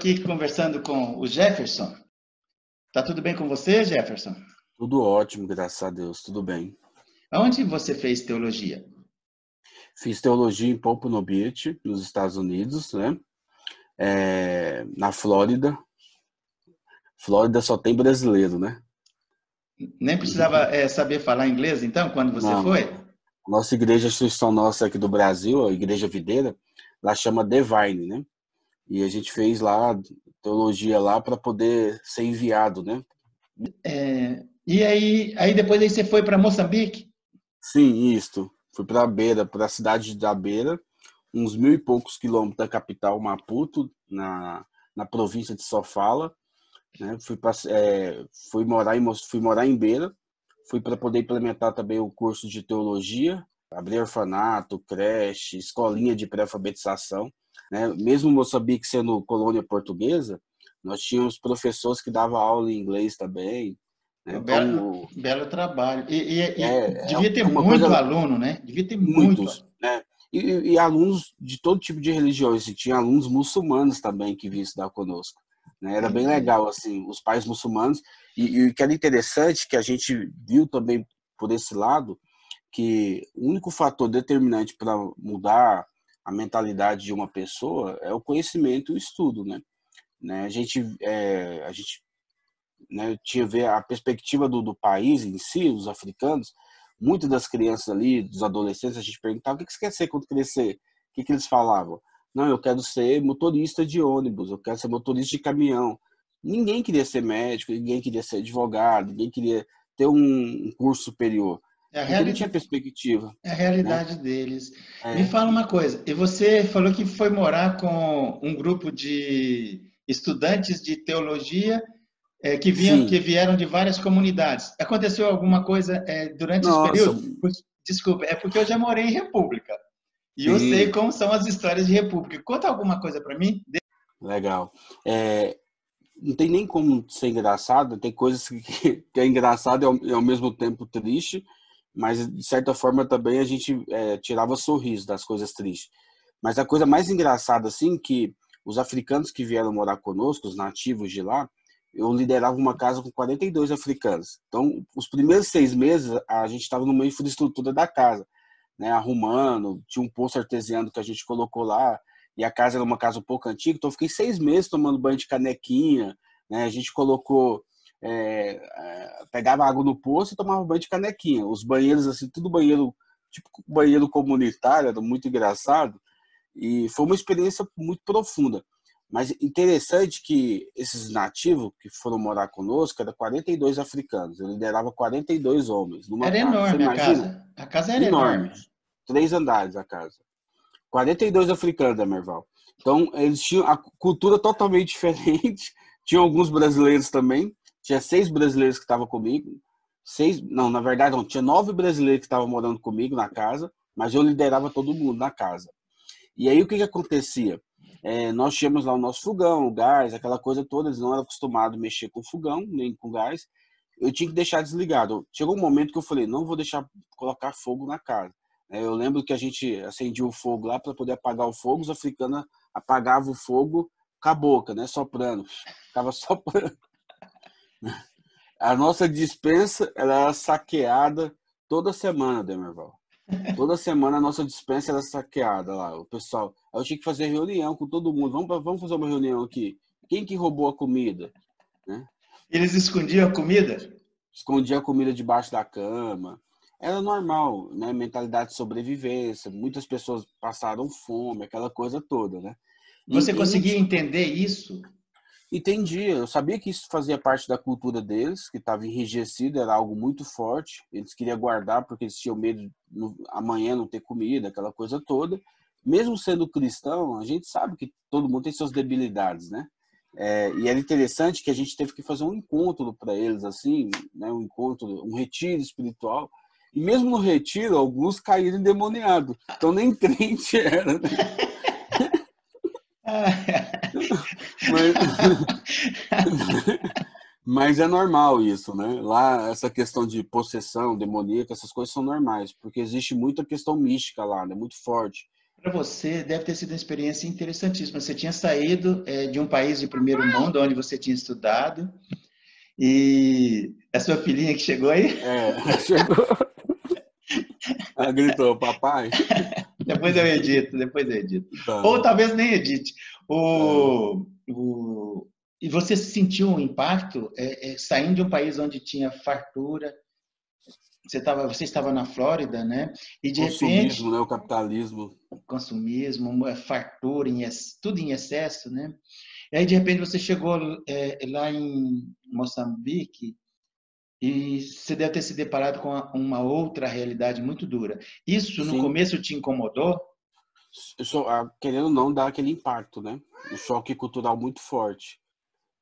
Aqui conversando com o Jefferson. Tá tudo bem com você, Jefferson? Tudo ótimo, graças a Deus, tudo bem. Onde você fez teologia? Fiz teologia em Pompano Beach, nos Estados Unidos, né? É, na Flórida. Flórida só tem brasileiro, né? Nem precisava é, saber falar inglês, então, quando você Não. foi? Nossa igreja, a instituição nossa aqui do Brasil, a Igreja Videira, lá chama Divine, né? E a gente fez lá teologia lá para poder ser enviado, né? É, e aí, aí depois aí você foi para Moçambique? Sim, isto. Fui para a Beira, para a cidade da Beira, uns mil e poucos quilômetros da capital Maputo, na, na província de Sofala. Né? Fui, pra, é, fui, morar em, fui morar em Beira, fui para poder implementar também o curso de teologia, abrir orfanato, creche, escolinha de pré-alfabetização. Né? Mesmo Moçambique sendo colônia portuguesa, nós tínhamos professores que davam aula em inglês também. Né? Um belo, belo trabalho. E, e, e é, devia ter é muito coisa... aluno, né? Devia ter muitos, muito. né? E, e, alunos de todo tipo de religiões. E tinha alunos muçulmanos também que vinham estudar conosco. Né? Era bem legal, assim, os pais muçulmanos. E, e o que era interessante, que a gente viu também por esse lado, que o único fator determinante para mudar a mentalidade de uma pessoa é o conhecimento e o estudo, né? né? A gente, é, a gente né, tinha ver a perspectiva do, do país em si, os africanos, muitas das crianças ali, dos adolescentes, a gente perguntava o que você quer ser quando crescer? O que, que eles falavam? Não, eu quero ser motorista de ônibus, eu quero ser motorista de caminhão. Ninguém queria ser médico, ninguém queria ser advogado, ninguém queria ter um curso superior. É a não tinha perspectiva. É a realidade né? deles. É. Me fala uma coisa, e você falou que foi morar com um grupo de estudantes de teologia é, que, vinham, que vieram de várias comunidades. Aconteceu alguma coisa é, durante Nossa. esse período? Desculpa, é porque eu já morei em República. E eu Sim. sei como são as histórias de República. Conta alguma coisa para mim. Legal. É, não tem nem como ser engraçado, tem coisas que, que é engraçado e ao, e ao, mesmo tempo triste, mas de certa forma também a gente é, tirava sorriso das coisas tristes. Mas a coisa mais engraçada, assim, que os africanos que vieram morar conosco, os nativos de lá, eu liderava uma casa com 42 africanos. Então, os primeiros seis meses, a gente estava numa infraestrutura da casa, né, arrumando, tinha um poço artesiano que a gente colocou lá, e a casa era uma casa um pouco antiga, então eu fiquei seis meses tomando banho de canequinha, né, a gente colocou, é, é, pegava água no poço e tomava banho de canequinha. Os banheiros, assim, tudo banheiro, tipo banheiro comunitário, era muito engraçado, e foi uma experiência muito profunda. Mas interessante que esses nativos que foram morar conosco eram 42 africanos. Eu liderava 42 homens. Numa era casa. enorme a casa. A casa era enorme. enorme. Três andares a casa. 42 africanos, Merval. Então, eles tinham a cultura totalmente diferente. Tinha alguns brasileiros também. Tinha seis brasileiros que estavam comigo. Seis, não, na verdade, não. Tinha nove brasileiros que estavam morando comigo na casa, mas eu liderava todo mundo na casa. E aí, o que, que acontecia? É, nós tínhamos lá o nosso fogão, o gás, aquela coisa toda, eles não eram acostumados a mexer com fogão, nem com gás. Eu tinha que deixar desligado. Chegou um momento que eu falei, não vou deixar colocar fogo na casa. É, eu lembro que a gente acendia o fogo lá para poder apagar o fogo, os africanos apagavam o fogo com a boca, né, soprando. Ficava soprando. A nossa dispensa ela era saqueada toda semana, Demerval. Toda semana a nossa dispensa era saqueada lá, o pessoal. Eu tinha que fazer reunião com todo mundo. Vamos, vamos fazer uma reunião aqui. Quem que roubou a comida? Né? Eles escondiam a comida? Escondia a comida debaixo da cama. Era normal, né? Mentalidade de sobrevivência. Muitas pessoas passaram fome, aquela coisa toda, né? Você e, conseguia e... entender isso? Entendia. Eu sabia que isso fazia parte da cultura deles, que estava enrijecido, era algo muito forte. Eles queriam guardar porque eles tinham medo no, amanhã não ter comida, aquela coisa toda. Mesmo sendo cristão, a gente sabe que todo mundo tem suas debilidades, né? É, e era interessante que a gente teve que fazer um encontro para eles, assim, né? um encontro, um retiro espiritual. E mesmo no retiro, alguns caíram endemoniados. Então nem crente era. Né? mas, mas é normal isso, né? Lá, essa questão de possessão demoníaca, essas coisas são normais, porque existe muita questão mística lá, né? Muito forte. Para você, deve ter sido uma experiência interessantíssima. Você tinha saído é, de um país de primeiro mundo, onde você tinha estudado, e a sua filhinha que chegou aí? É, chegou. Ela gritou, papai. Depois eu edito, depois eu edito. Tá. Ou talvez nem edite. O, é. o, e você sentiu um impacto é, é, saindo de um país onde tinha fartura, você estava você estava na Flórida, né? E de consumismo, repente né? O capitalismo, consumismo, é, fartura, em, tudo em excesso, né? E aí de repente você chegou é, lá em Moçambique e você deve ter se deparado com uma outra realidade muito dura. Isso no Sim. começo te incomodou? Só, ah, querendo ou não, dá aquele impacto, né? Um choque cultural muito forte.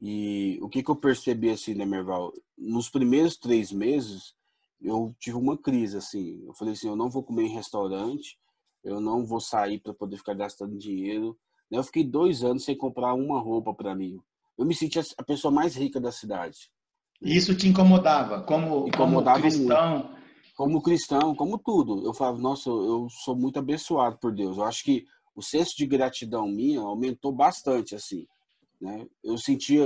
E o que, que eu percebi assim, né, Merval? Nos primeiros três meses, eu tive uma crise, assim. Eu falei assim, eu não vou comer em restaurante, eu não vou sair para poder ficar gastando dinheiro. Eu fiquei dois anos sem comprar uma roupa para mim. Eu me sentia a pessoa mais rica da cidade. Isso te incomodava, como, incomodava como cristão? Muito. Como cristão, como tudo. Eu falava, nossa, eu sou muito abençoado por Deus. Eu acho que o senso de gratidão minha aumentou bastante, assim. Né? Eu sentia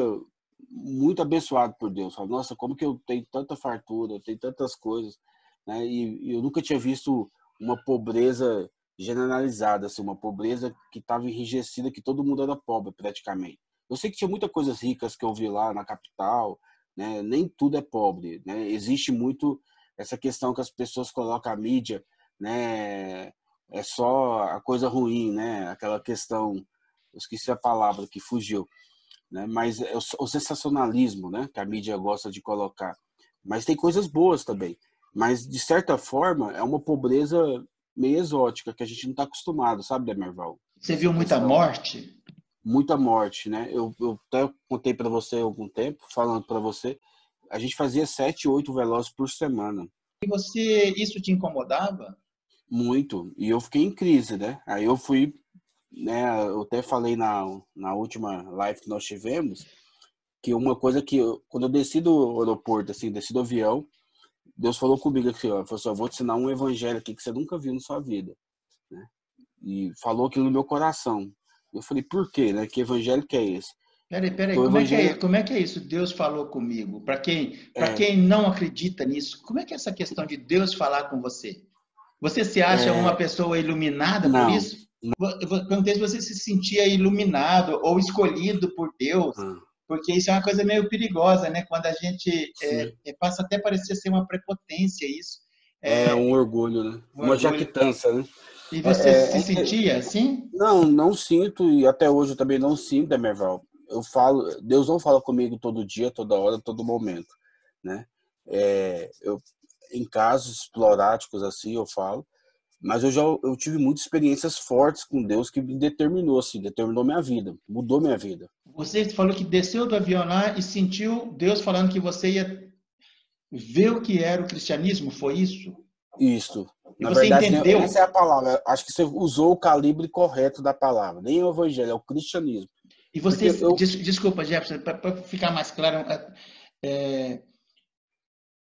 muito abençoado por Deus. Falei, nossa, como que eu tenho tanta fartura, eu tenho tantas coisas, né? E, e eu nunca tinha visto uma pobreza generalizada, assim, uma pobreza que estava enrijecida, que todo mundo era pobre praticamente. Eu sei que tinha muitas coisas ricas que eu vi lá na capital, né? Nem tudo é pobre, né? Existe muito essa questão que as pessoas colocam a mídia, né? É só a coisa ruim, né? Aquela questão, eu esqueci a palavra que fugiu, né? Mas é o sensacionalismo, né? Que a mídia gosta de colocar. Mas tem coisas boas também. Mas de certa forma é uma pobreza meio exótica que a gente não está acostumado, sabe, Demerval? Você viu muita morte? Muita morte, né? Eu, eu até contei para você há algum tempo, falando para você, a gente fazia sete, oito velozes por semana. E você, isso te incomodava? Muito. E eu fiquei em crise, né? Aí eu fui né, eu até falei na, na última live que nós tivemos, que uma coisa que eu, quando eu desci do aeroporto, assim, desci do avião, Deus falou comigo aqui, ó, falou assim, eu vou te ensinar um evangelho aqui que você nunca viu na sua vida, né? E falou aquilo no meu coração. Eu falei, por quê, né? Que evangelho que é esse? Peraí, peraí, então, como, evangelho... é que é, como é que é isso? Deus falou comigo. Para quem, é... quem não acredita nisso, como é que é essa questão de Deus falar com você? Você se acha é... uma pessoa iluminada não. por isso? Eu perguntei se você se sentia iluminado ou escolhido por Deus, hum. porque isso é uma coisa meio perigosa, né? Quando a gente é, é, passa até a parecer ser uma prepotência isso. É, é um orgulho, né? Um uma orgulho. jactância, né? E você é, se é, sentia assim? Não, não sinto e até hoje eu também não sinto, Emerval. Eu falo, Deus não fala comigo todo dia, toda hora, todo momento, né? É, eu, em casos esporádicos assim, eu falo, mas eu já eu tive muitas experiências fortes com Deus que me determinou assim, determinou minha vida, mudou minha vida. Você falou que desceu do avião lá e sentiu Deus falando que você ia ver o que era o cristianismo, foi isso? Isso. E Na verdade, entendeu? essa é a palavra. Acho que você usou o calibre correto da palavra. Nem o evangelho, é o cristianismo. E você, eu... desculpa, Jefferson, para ficar mais claro, é, é,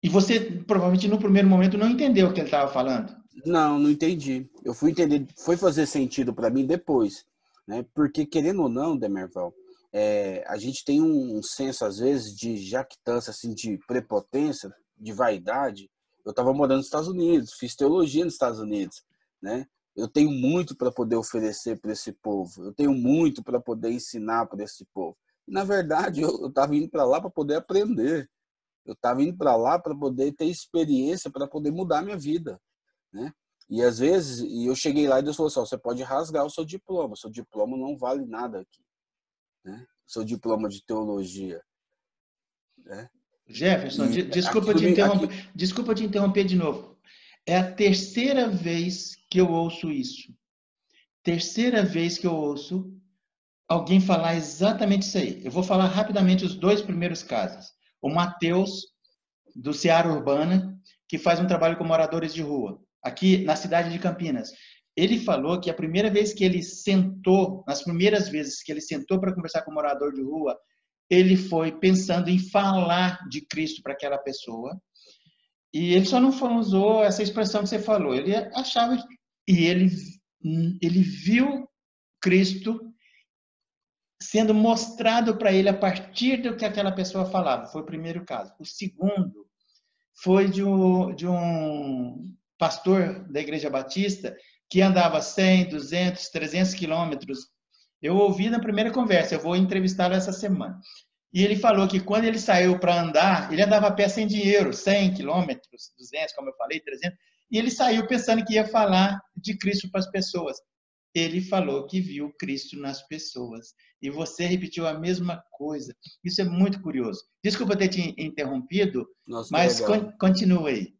e você provavelmente no primeiro momento não entendeu o que ele estava falando. Não, não entendi. Eu fui entender, foi fazer sentido para mim depois, né? Porque querendo ou não, Demerval, é, a gente tem um senso às vezes de jactância, assim, de prepotência, de vaidade. Eu estava morando nos Estados Unidos, fiz teologia nos Estados Unidos, né? Eu tenho muito para poder oferecer para esse povo. Eu tenho muito para poder ensinar para esse povo. Na verdade, eu estava indo para lá para poder aprender. Eu estava indo para lá para poder ter experiência, para poder mudar minha vida né? E às vezes, e eu cheguei lá e Deus falou assim, você pode rasgar o seu diploma, seu diploma não vale nada aqui, né? Seu diploma de teologia, né? Jefferson, e desculpa te interromper, aqui... desculpa te interromper de novo. É a terceira vez que eu ouço isso. Terceira vez que eu ouço alguém falar exatamente isso aí. Eu vou falar rapidamente os dois primeiros casos. O Mateus, do Seara Urbana, que faz um trabalho com moradores de rua aqui na cidade de Campinas. Ele falou que a primeira vez que ele sentou, nas primeiras vezes que ele sentou para conversar com um morador de rua, ele foi pensando em falar de Cristo para aquela pessoa. E ele só não usou essa expressão que você falou. Ele achava e ele ele viu Cristo sendo mostrado para ele a partir do que aquela pessoa falava. Foi o primeiro caso. O segundo foi de um, de um pastor da Igreja Batista que andava 100, 200, 300 quilômetros. Eu ouvi na primeira conversa, eu vou entrevistá-lo essa semana. E ele falou que quando ele saiu para andar, ele andava a pé sem dinheiro, 100 quilômetros, 200, como eu falei, 300, e ele saiu pensando que ia falar de Cristo para as pessoas ele falou que viu Cristo nas pessoas. E você repetiu a mesma coisa. Isso é muito curioso. Desculpa ter te interrompido, Nossa, mas con continue aí.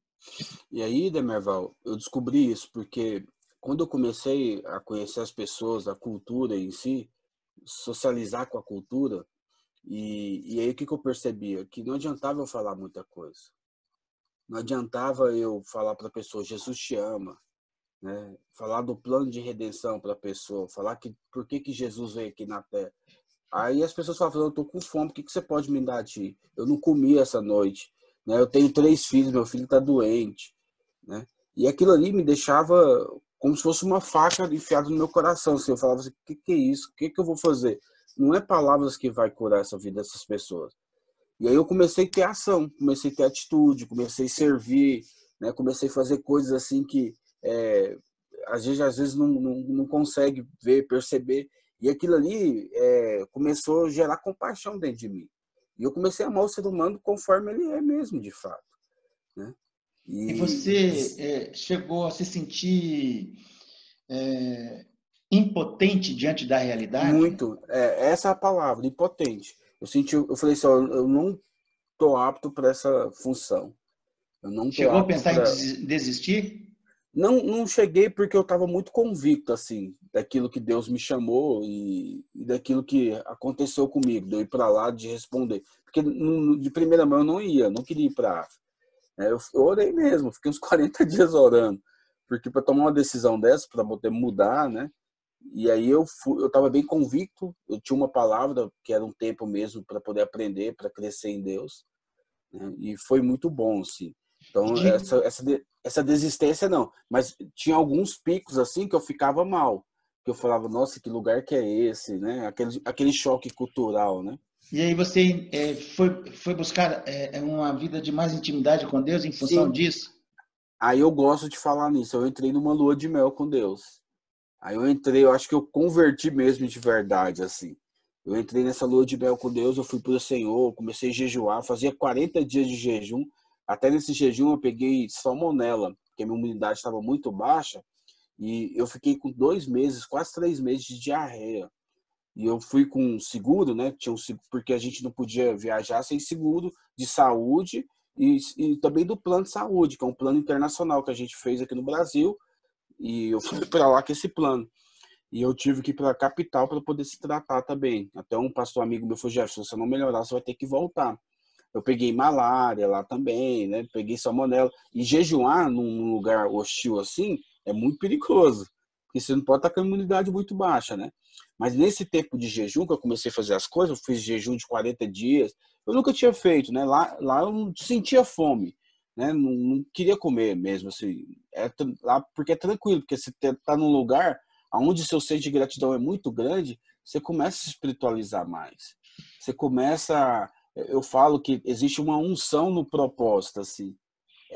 E aí, Demerval, eu descobri isso porque quando eu comecei a conhecer as pessoas, a cultura em si, socializar com a cultura, e, e aí o que, que eu percebia? Que não adiantava eu falar muita coisa. Não adiantava eu falar para a pessoa, Jesus te ama, né? Falar do plano de redenção para a pessoa, falar que por que, que Jesus veio aqui na Terra. Aí as pessoas falam, eu tô com fome, o que, que você pode me dar ti? Eu não comi essa noite, né? Eu tenho três filhos, meu filho está doente, né? E aquilo ali me deixava como se fosse uma faca enfiada no meu coração. Assim, eu falava assim, o que, que é isso? O que, que eu vou fazer? Não é palavras que vai curar essa vida dessas pessoas. E aí eu comecei a ter ação, comecei a ter atitude, comecei a servir, né? Comecei a fazer coisas assim que é, às vezes, às vezes não, não, não, consegue ver, perceber. E aquilo ali é, começou a gerar compaixão dentro de mim. E eu comecei a amar o ser humano conforme ele é mesmo, de fato. Né? E, e você é, chegou a se sentir é, impotente diante da realidade? Muito. É, essa é a palavra, impotente. Eu senti, eu falei assim, ó, eu não estou apto para essa função. Eu não Chegou a pensar pra... em desistir? Não, não cheguei porque eu estava muito convicto, assim, daquilo que Deus me chamou e, e daquilo que aconteceu comigo, de eu ir para lá, de responder. Porque de primeira mão eu não ia, não queria ir para África. É, eu, eu orei mesmo, fiquei uns 40 dias orando. Porque para tomar uma decisão dessa, para poder mudar, né? E aí eu fui, eu estava bem convicto, eu tinha uma palavra que era um tempo mesmo para poder aprender, para crescer em Deus. Né? E foi muito bom, assim. Então, essa, essa, essa desistência não. Mas tinha alguns picos assim que eu ficava mal. Que eu falava, nossa, que lugar que é esse, né? Aquele, aquele choque cultural, né? E aí você é, foi, foi buscar é, é, uma vida de mais intimidade com Deus em função Sim. disso? Aí eu gosto de falar nisso. Eu entrei numa lua de mel com Deus. Aí eu entrei, eu acho que eu converti mesmo de verdade, assim. Eu entrei nessa lua de mel com Deus, eu fui para o Senhor, comecei a jejuar, fazia 40 dias de jejum, até nesse jejum eu peguei salmonela, porque a minha imunidade estava muito baixa, e eu fiquei com dois meses, quase três meses de diarreia. E eu fui com seguro, né? Tinha um, porque a gente não podia viajar sem seguro de saúde e, e também do plano de saúde, que é um plano internacional que a gente fez aqui no Brasil. E eu fui para lá com esse plano. E eu tive que ir para a capital para poder se tratar também. Até um pastor amigo meu falou: Jefferson, se você não melhorar, você vai ter que voltar. Eu peguei malária lá também, né? Peguei salmonela. E jejuar num lugar hostil assim é muito perigoso. Porque você não pode estar com a imunidade muito baixa, né? Mas nesse tempo de jejum que eu comecei a fazer as coisas, eu fiz jejum de 40 dias. Eu nunca tinha feito, né? Lá, lá eu não sentia fome, né? Não, não queria comer mesmo, assim. É, lá porque é tranquilo, porque você está num lugar onde seu senso de gratidão é muito grande, você começa a se espiritualizar mais. Você começa eu falo que existe uma unção no propósito, assim.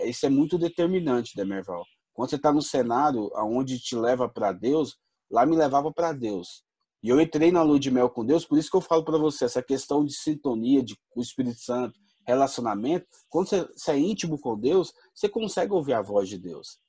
Isso é muito determinante, Demerval. Quando você está no cenário aonde te leva para Deus, lá me levava para Deus. E eu entrei na lua de mel com Deus, por isso que eu falo para você, essa questão de sintonia de, o Espírito Santo, relacionamento, quando você, você, é íntimo com Deus, você consegue ouvir a voz de Deus.